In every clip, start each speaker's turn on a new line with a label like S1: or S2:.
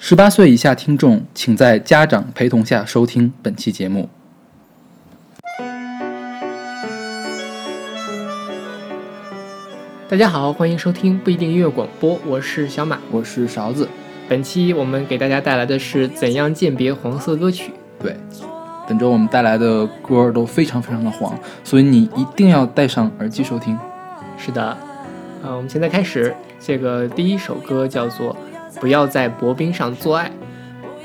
S1: 十八岁以下听众，请在家长陪同下收听本期节目。
S2: 大家好，欢迎收听不一定音乐广播，我是小马，
S1: 我是勺子。
S2: 本期我们给大家带来的是怎样鉴别黄色歌曲。
S1: 对，本周我们带来的歌都非常非常的黄，所以你一定要戴上耳机收听。
S2: 是的，呃，我们现在开始，这个第一首歌叫做《不要在薄冰上做爱》，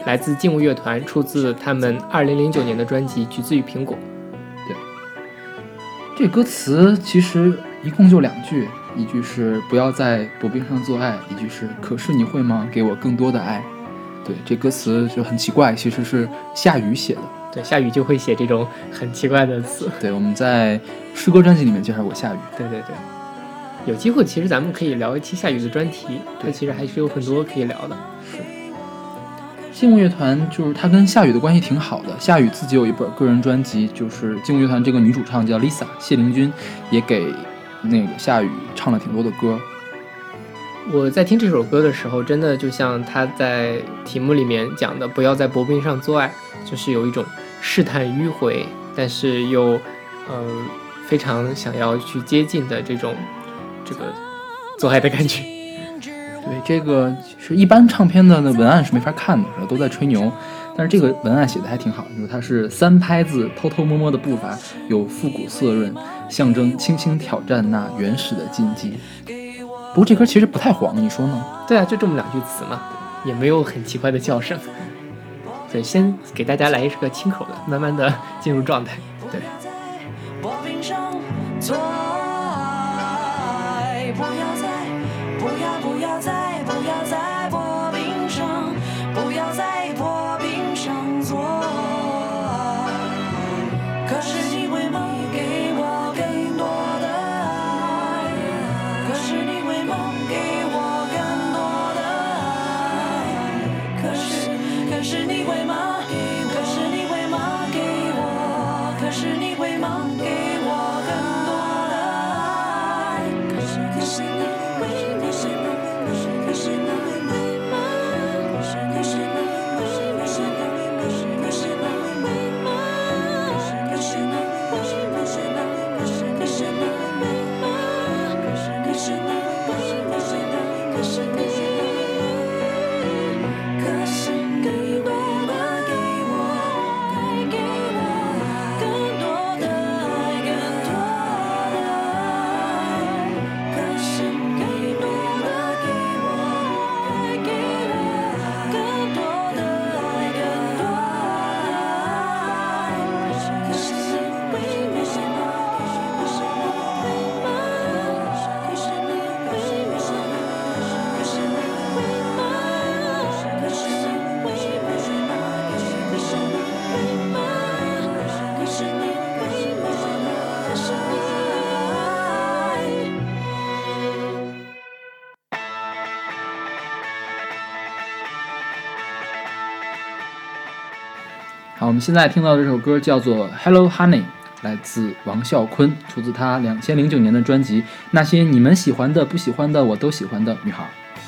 S2: 来自劲舞乐团，出自他们二零零九年的专辑《橘子与苹果》。
S1: 对，这歌词其实一共就两句。一句是不要在薄冰上做爱，一句是可是你会吗？给我更多的爱。对，这歌词就很奇怪，其实是夏雨写的。
S2: 对，夏雨就会写这种很奇怪的词。
S1: 对，我们在诗歌专辑里面介绍过夏雨。
S2: 对对对，有机会其实咱们可以聊一期夏雨的专题，他其实还是有很多可以聊的。
S1: 是，劲舞乐团就是他跟夏雨的关系挺好的。夏雨自己有一本个人专辑，就是劲舞乐团这个女主唱叫 Lisa 谢灵君，也给。那个夏雨唱了挺多的歌，
S2: 我在听这首歌的时候，真的就像他在题目里面讲的，不要在薄冰上做爱，就是有一种试探迂回，但是又，呃，非常想要去接近的这种这个做爱的感觉。
S1: 对，这个是一般唱片的那文案是没法看的，都在吹牛。但是这个文案写的还挺好，就是它是三拍子偷偷摸摸的步伐，有复古色润，象征轻轻挑战那原始的禁忌。不过这歌其实不太黄，你说呢？
S2: 对啊，就这么两句词嘛，也没有很奇怪的叫声。对，先给大家来一个轻口的，慢慢的进入状态。对。
S1: 好，我们现在听到这首歌叫做《Hello Honey》，来自王啸坤，出自他两千零九年的专辑《那些你们喜欢的、不喜欢的、我都喜欢的女孩》。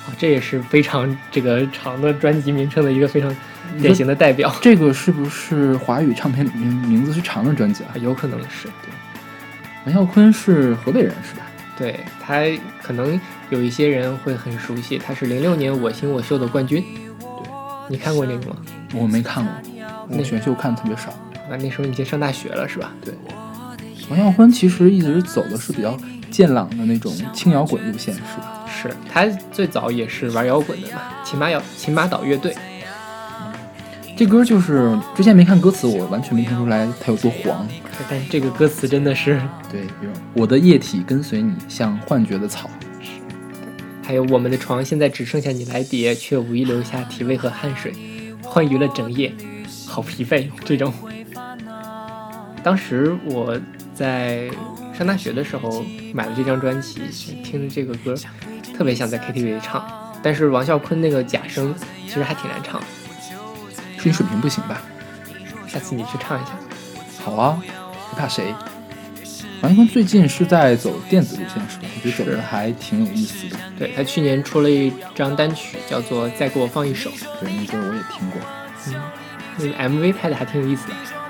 S2: 啊，这也是非常这个长的专辑名称的一个非常典型的代表。
S1: 这个是不是华语唱片里面名字是长的专辑啊？
S2: 有可能是。对，
S1: 王啸坤是河北人是吧？
S2: 对他可能有一些人会很熟悉，他是零六年我型我秀的冠军。
S1: 对，
S2: 你看过那个吗？
S1: 我没看过。那选秀看的特别少，
S2: 那那时候你已经上大学了是吧？
S1: 对，王啸坤其实一直走的是比较健朗的那种轻摇滚路线，是吧？
S2: 是他最早也是玩摇滚的嘛，秦马摇秦马岛乐队。
S1: 这歌就是之前没看歌词，我完全没听出来它有多黄。
S2: 但是这个歌词真的是
S1: 对，比如我的液体跟随你，像幻觉的草。
S2: 还有我们的床现在只剩下你来叠，却无意留下体味和汗水，欢愉了整夜。好疲惫，这种。当时我在上大学的时候买了这张专辑，听着这个歌，特别想在 KTV 里唱。但是王啸坤那个假声其实还挺难唱，
S1: 是你水平不行吧？
S2: 下次你去唱一下。
S1: 好啊，不怕谁？王啸坤最近是在走电子路线是吧？我觉得走
S3: 是
S1: 的还挺有意思的。
S3: 对他去年出了一张单曲，叫做《再给我放一首》，
S1: 对，那歌我也听过。
S3: 嗯，那个 MV 拍的还挺有意思的。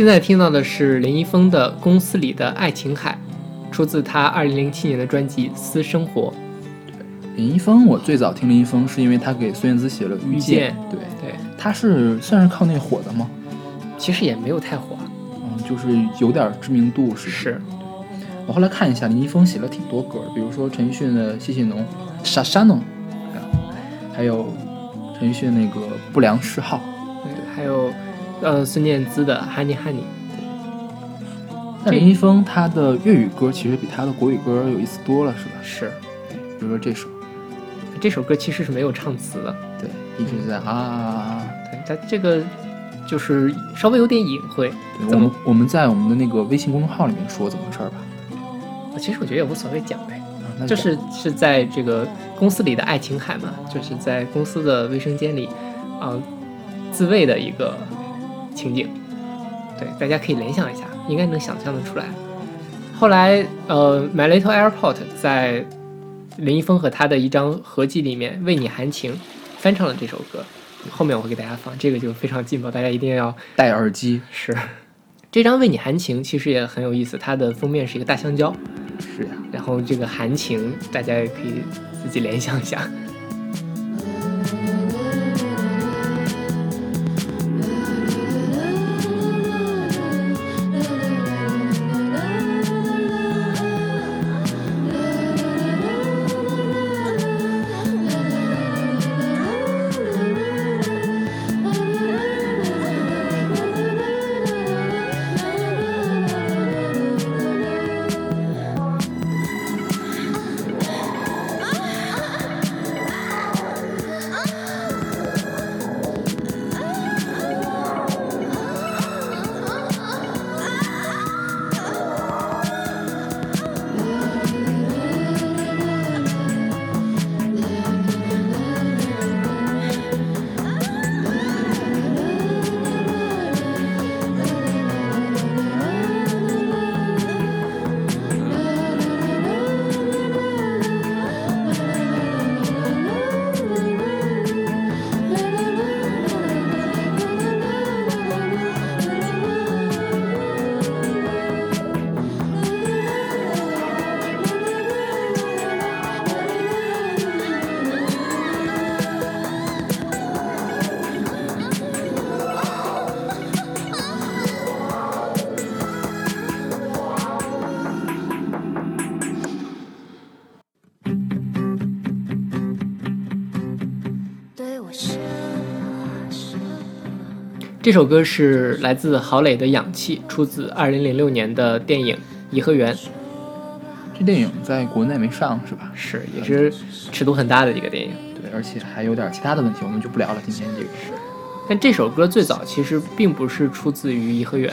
S2: 现在
S3: 听到的是林一峰的《公司里的爱琴海》，出自他二零零七年的专辑《私生活》。
S1: 林一峰，我最早听林一峰是因为他给孙燕姿写了《遇
S3: 遇见
S1: 对，
S3: 对，
S1: 他是算是靠那火的吗？
S3: 其实也没有太火，
S1: 嗯，就是有点知名度是。
S3: 是
S1: 我后来看一下，林一峰写了挺多歌，比如说陈奕迅的《谢谢侬》，傻傻侬，还有陈奕迅那个《不良嗜好》。
S3: 对，还有呃孙燕姿的《Honey Honey》。
S1: 但林一峰他的粤语歌其实比他的国语歌有意思多了，是吧？
S3: 是
S1: 比如说这首，
S3: 这首歌其实是没有唱词的，
S1: 对，一直在啊啊啊啊。
S3: 对，他这个就是稍微有点隐晦。
S1: 对，我们我们在我们的那个微信公众号里面说怎么回事儿吧？
S3: 其实我觉得也无所谓，讲呗。就是是在这个公司里的爱琴海嘛，就是在公司的卫生间里，啊、自慰的一个情景。对，大家可以联想一下，应该能想象得出来。后来，呃，《My Little Airport》在林一峰和他的一张合集里面为你含情翻唱了这首歌，后面我会给大家放，这个就非常劲爆，大家一定要
S1: 戴耳机，
S3: 是。
S4: 这张《为你含情》其实也很有意思，它的封面是一个大香蕉，
S1: 是呀，
S4: 然后这个含情大家也可以自己联想一下。这首歌是来自郝蕾的《氧气》，出自2006年的电影《颐和园》，
S1: 这电影在国内没上是吧？
S4: 是也是尺度很大的一个电影。
S1: 对，而且还有点其他的问题，我们就不聊了。今天这个是
S4: 但这首歌最早其实并不是出自于颐和园，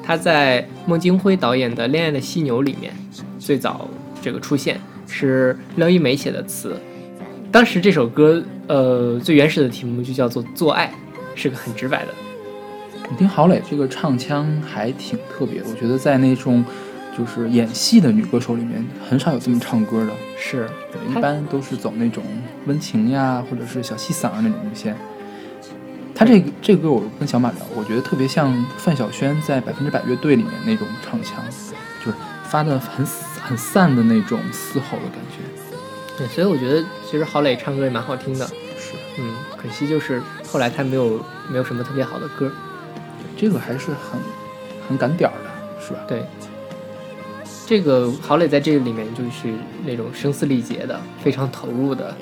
S4: 它在孟京辉导演的《恋爱的犀牛》里面最早这个出现，是廖一梅写的词。当时这首歌，呃，最原始的题目就叫做《做爱》，是个很直白的。
S1: 你听郝蕾这个唱腔还挺特别的，我觉得在那种就是演戏的女歌手里面，很少有这么唱歌的。
S4: 是，
S1: 一般都是走那种温情呀，或者是小细嗓儿那种路线。他这个这个歌我跟小马聊，我觉得特别像范晓萱在《百分之百乐队》里面那种唱腔，就是发的很很散的那种嘶吼的感觉。
S4: 对，所以我觉得其实郝蕾唱歌也蛮好听的。
S1: 是，
S4: 嗯，可惜就是后来她没有没有什么特别好的歌。
S1: 这个还是很很赶点儿的，是吧？
S4: 对，这个郝磊在这个里面就是那种声嘶力竭的，非常投入的，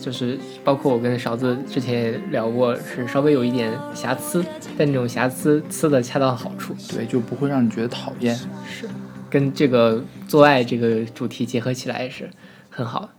S4: 就是包括我跟勺子之前也聊过，是稍微有一点瑕疵，但那种瑕疵呲的恰到好处，
S1: 对，就不会让你觉得讨厌。
S4: 是跟这个做爱这个主题结合起来也是很好。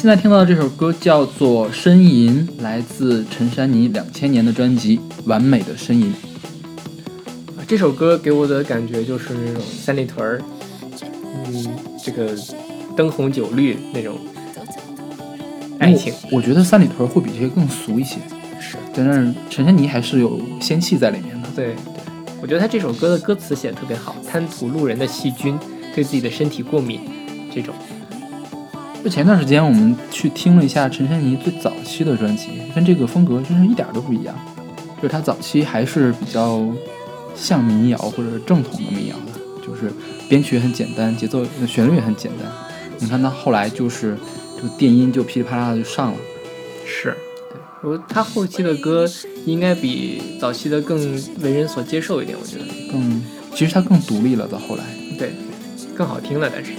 S5: 现在
S1: 听到的这首歌叫做《呻吟》，来自陈珊妮两千年的专辑《完美的呻吟》。
S4: 这首歌给我的感觉就是那种三里屯儿，嗯，这个灯红酒绿那种爱情。
S1: 我觉得三里屯会比这些更俗一些，
S4: 是，
S1: 但是陈珊妮还是有仙气在里面的。
S4: 对对，我觉得他这首歌的歌词写的特别好，贪图路人的细菌，对自己的身体过敏，这种。
S1: 就前段时间我们去听了一下陈珊妮最早期的专辑，跟这个风格真是一点都不一样。就是她早期还是比较。像民谣或者是正统的民谣的，就是编曲很简单，节奏、旋律也很简单。你看她后来就是这个电音就噼里啪啦的就上了。
S4: 是，对，我他后期的歌应该比早期的更为人所接受一点，我觉得
S1: 更，其实他更独立了。到后来，
S4: 对，更好听了，但是。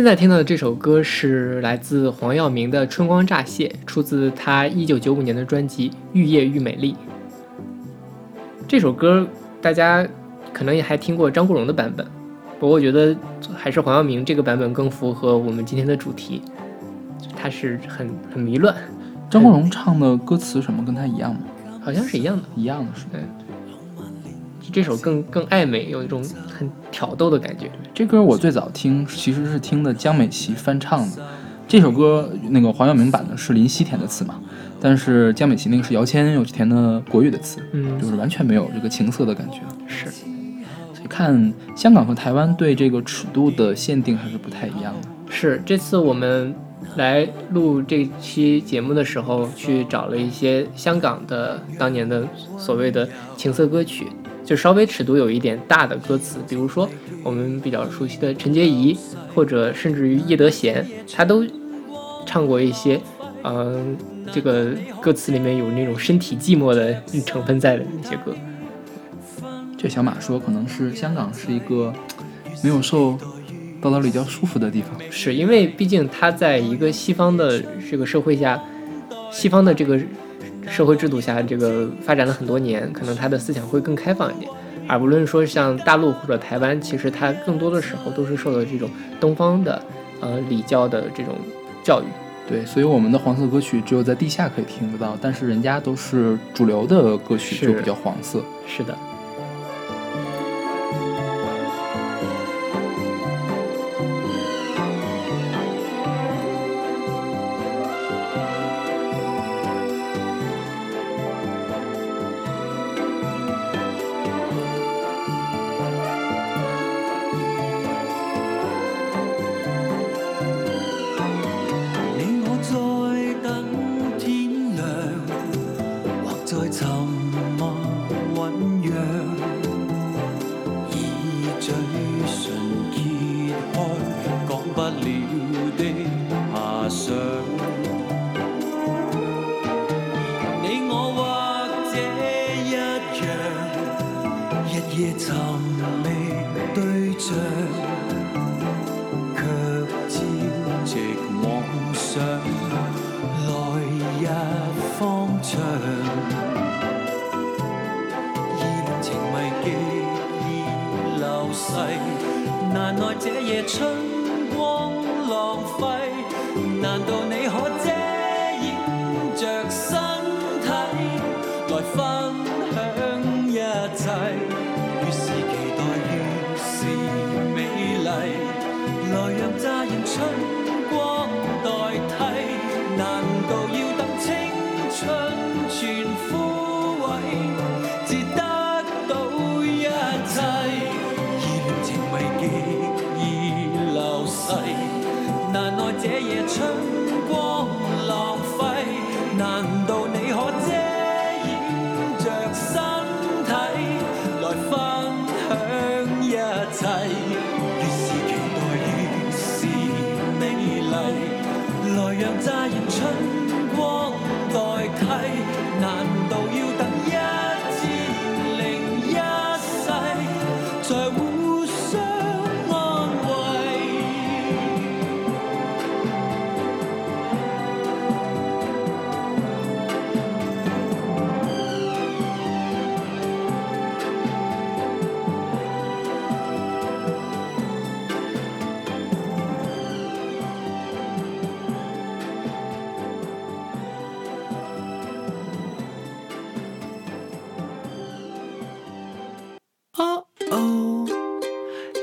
S4: 现在听到的这首歌是来自黄耀明的《春光乍泄》，出自他一九九五年的专辑《愈夜愈美丽》。这首歌大家可能也还听过张国荣的版本，不过我觉得还是黄耀明这个版本更符合我们今天的主题。他是很很迷乱。
S1: 张国荣唱的歌词什么跟他一样吗？
S4: 好像是一样的，
S1: 一样的是。
S4: 对。这首更更暧昧，有一种很挑逗的感觉。
S1: 这歌我最早听其实是听的江美琪翻唱的。这首歌那个黄耀明版的是林夕填的词嘛，但是江美琪那个是姚谦又填的国语的词，
S4: 嗯，
S1: 就是完全没有这个情色的感觉。
S4: 是，
S1: 所以看香港和台湾对这个尺度的限定还是不太一样的。
S4: 是，这次我们来录这期节目的时候，去找了一些香港的当年的所谓的情色歌曲。就稍微尺度有一点大的歌词，比如说我们比较熟悉的陈洁仪，或者甚至于叶德娴，她都
S6: 唱过一些，嗯、这个歌词里面有那种身体寂寞的成分在的那些歌。
S1: 这小马说，可能是香港是一个没有受道德礼教束缚的地方。
S6: 是因为毕竟他在一个西方的这个社会下，西方的这个社会制度下，这个发展了很多年，可能他的思想会更开放一点。而不论说像大陆或者台湾，其实他更多的时候都是受到这种东方的呃礼教的这种教育。
S1: 对，所以我们的黄色歌曲只有在地下可以听得到，但是人家都是主流的歌曲，就比较黄色。
S6: 是的，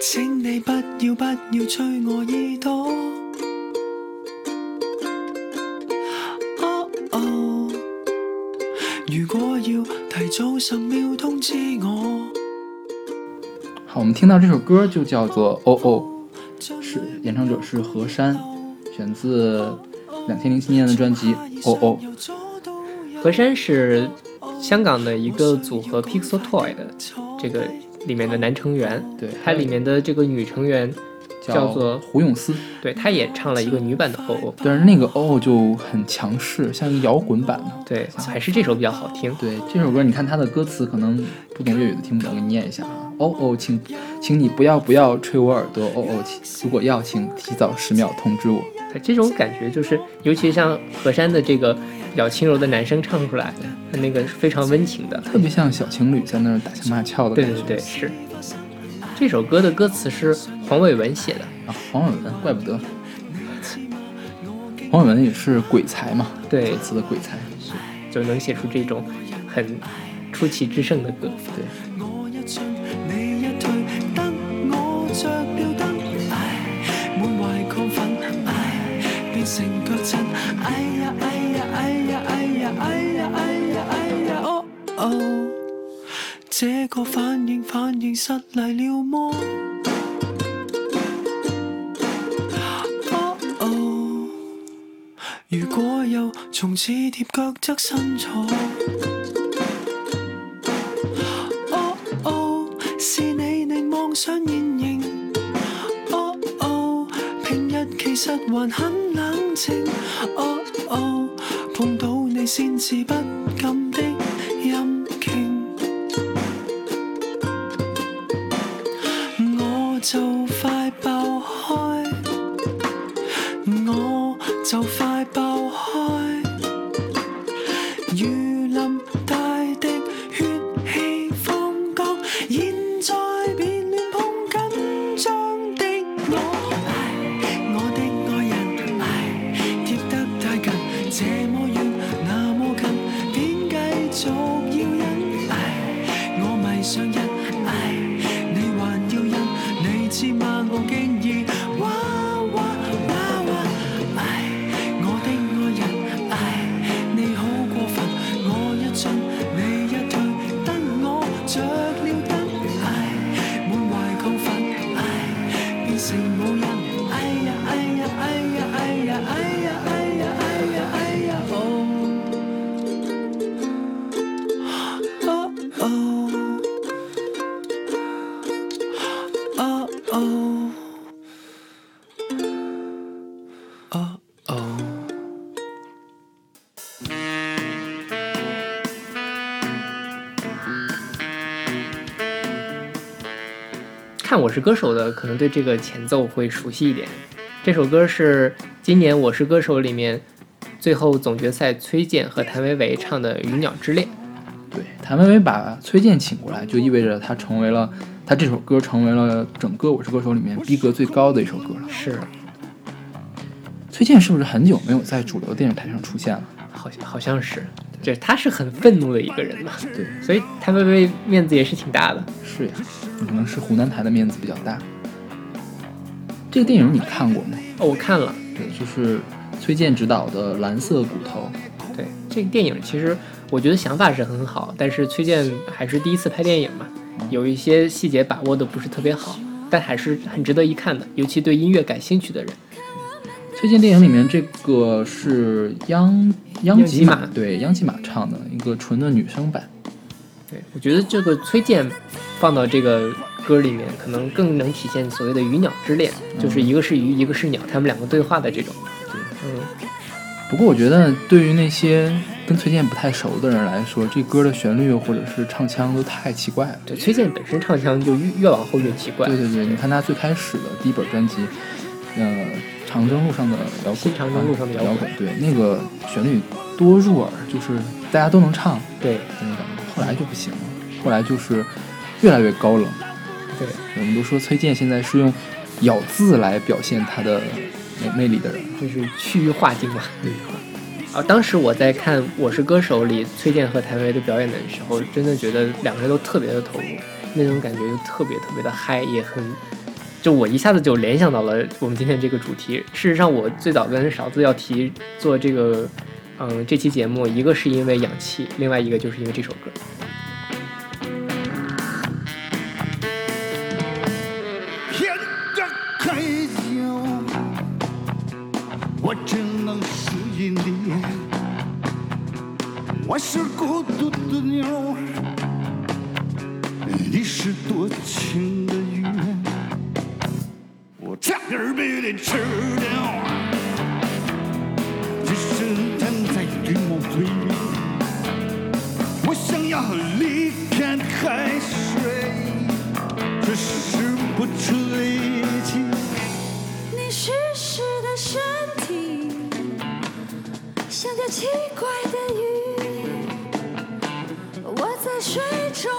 S7: 請你不要不要吹我耳朵。哦哦，如果要提早十秒通知我，
S1: 好，我们听到这首歌就叫做《哦哦》，是演唱者是何山，选自两千零七年的专辑《哦哦》。
S6: 何山是香港的一个组合 Pixel Toy 的这个里面的男成员，
S1: 对，
S6: 它里面的这个女成员叫做
S1: 胡咏思，
S6: 对，她也唱了一个女版的《哦哦》，
S1: 但是那个《哦哦》就很强势，像一个摇滚版的。
S6: 对，还是这首比较好听。
S1: 对这首歌，你看它的歌词，可能不懂粤语的听不懂，我给你念一下啊。哦哦，请，请你不要不要吹我耳朵。哦哦，请如果要，请提早十秒通知我。
S6: 对这种感觉就是，尤其像何山的这个比较轻柔的男生唱出来，他那个是非常温情的。
S1: 特别像小情侣在那儿打情骂俏的感觉。
S6: 对对对，是。这首歌的歌词是黄伟文写的，
S1: 啊，黄伟文，怪不得。黄伟文也是鬼才嘛，
S6: 对
S1: 这次的鬼才。
S6: 就能写出这种很出奇制胜的歌。
S1: 对，
S7: 成腳震，哎呀個反应反应失礼了么？哦哦，如果有从此貼腳側身坐。哦哦，是你令妄想现形。哦哦，平日其实还很冷静。哦哦，碰到你先至不我
S2: 是歌手》的，可能对这个前奏会熟悉一点。这首歌是今年《我是歌手》里面最后总决赛崔健和谭维维唱的《鱼鸟之恋》。
S1: 对，谭维维把崔健请过来，就意味着他成为了他这首歌成为了整个《我是歌手》里面逼格最高的一首歌了。
S2: 是，
S1: 崔健是不是很久没有在主流电视台上出现了？
S2: 好像好像是，这他是很愤怒的一个人嘛，
S1: 对，
S2: 所以谭维维面子也是挺大的。
S1: 是呀，可能是湖南台的面子比较大。这个电影你看过吗？
S2: 哦，我看了，
S1: 对，就是崔健执导的《蓝色骨头》。
S2: 对这个电影，其实我觉得想法是很好，但是崔健还是第一次拍电影嘛，有一些细节把握的不是特别好，但还是很值得一看的，尤其对音乐感兴趣的人。
S1: 崔健电影里面这个是央央吉马
S2: 央吉马
S1: 对央吉玛唱的一个纯的女声版。
S2: 对我觉得这个崔健放到这个歌里面，可能更能体现所谓的鱼鸟之恋，就是一个是鱼，一个是鸟，他们两个对话的这种。
S1: 对，
S2: 嗯，
S1: 不过我觉得对于那些跟崔健不太熟的人来说，这歌的旋律或者是唱腔都太奇怪了。
S2: 对，崔健本身唱腔就越越往后越奇怪。
S1: 对对对，你看他最开始的第一本专辑，呃，长征路上的摇滚，
S2: 新长征路上的摇滚，
S1: 对，那个旋律多入耳，就是大家都能唱
S2: 对
S1: 那种感觉。后来就不行了，后来就是越来越高冷。
S2: 对，
S1: 我们都说崔健现在是用咬字来表现他的魅魅力的人。
S2: 就是去域化境嘛。对。啊，当时我在看《我是歌手》里崔健和谭维维的表演的时候，真的觉得两个人都特别的投入，那种感觉就特别特别的嗨，也很，就我一下子就联想到了我们今天这个主题。事实上，我最早跟勺子要提做这个，嗯，这期节目，一个是因为氧气，另外一个就是因为这首歌。
S8: 我只能是引力。我是孤独的鸟，你是多情的差点被你吃掉。只是站在对梦嘴里，我想要离开海水。只是不出力气。
S4: 你湿湿的身体，像条奇怪的鱼，我在水中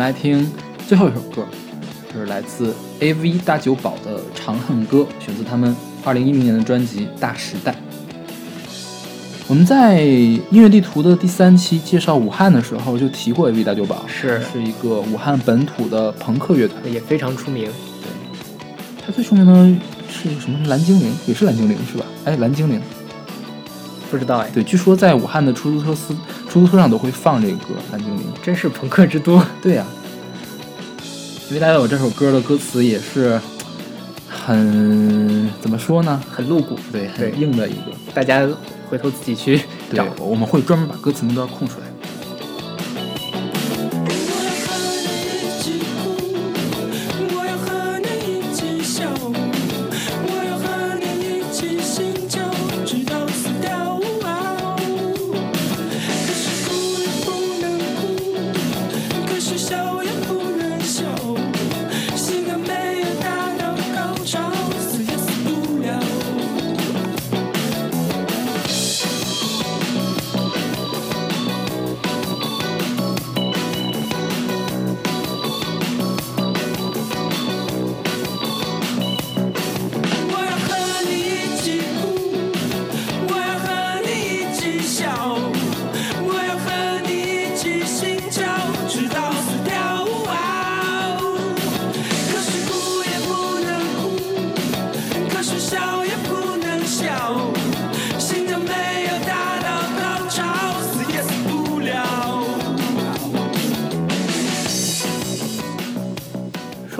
S1: 们来听最后一首歌，就是来自 AV 大久保的《长恨歌》，选自他们二零一零年的专辑《大时代》。我们在音乐地图的第三期介绍武汉的时候就提过 AV 大久保，
S2: 是
S1: 是一个武汉本土的朋克乐团。
S2: 也非常出名。
S1: 对，他最出名的是什么？蓝精灵，也是蓝精灵是吧？哎，蓝精灵。
S2: 不知道哎，
S1: 对，据说在武汉的出租车司出租车上都会放这个歌《蓝精灵》。
S2: 真是朋克之都。
S1: 对呀、因为大家有这首歌的歌词也是很怎么说呢？
S2: 很露骨，
S1: 对，很硬的一个。
S2: 大家回头自己去
S1: 对
S2: 找。，
S1: 我们会专门把歌词那段空出来。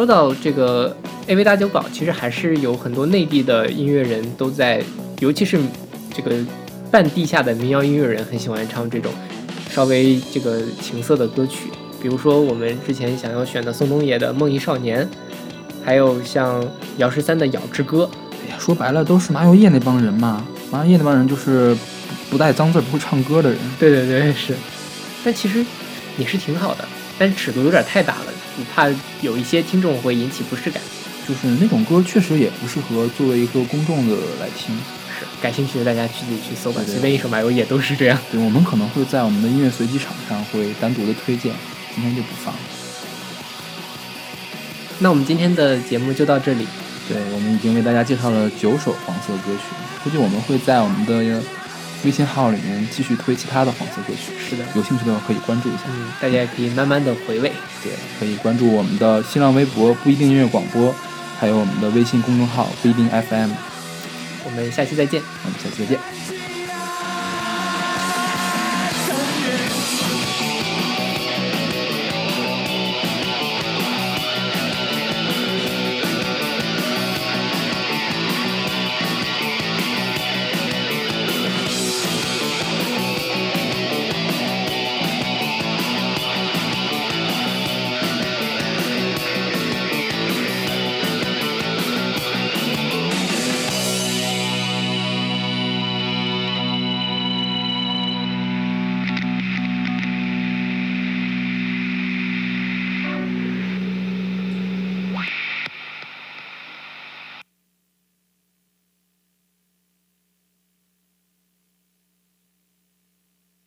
S2: 说到这个 AV 大酒保，其实还是有很多内地的音乐人都在，尤其是这个半地下的民谣音乐人，很喜欢唱这种稍微这个情色的歌曲。比如说我们之前想要选的宋冬野的《梦遗少年》，还有像姚十三的《咬之歌》。
S1: 哎呀，说白了都是麻油叶那帮人嘛。麻油叶那帮人就是不不带脏字、不会唱歌的人。
S2: 对对对，是。但其实也是挺好的，但尺度有点太大了，你怕有一些听众会引起不适感。
S1: 就是那种歌确实也不适合作为一个公众的来听。
S2: 是，感兴趣的大家自己去搜吧，随便一首麻油也都是这样。
S1: 对，我们可能会在我们的音乐随机场上会单独的推荐，今天就不放了。
S2: 那我们今天的节目就到这里。
S1: 对，我们已经为大家介绍了九首黄色歌曲，估计我们会在我们的微信号里面继续推其他的黄色歌曲。
S2: 是的
S1: 有兴趣的话可以关注一下。
S2: 嗯，大家也可以慢慢的回味。
S1: 对，可以关注我们的新浪微博不一定音乐广播，还有我们的微信公众号不一定 FM。
S2: 我们下期再见。
S1: 我们下期再见。「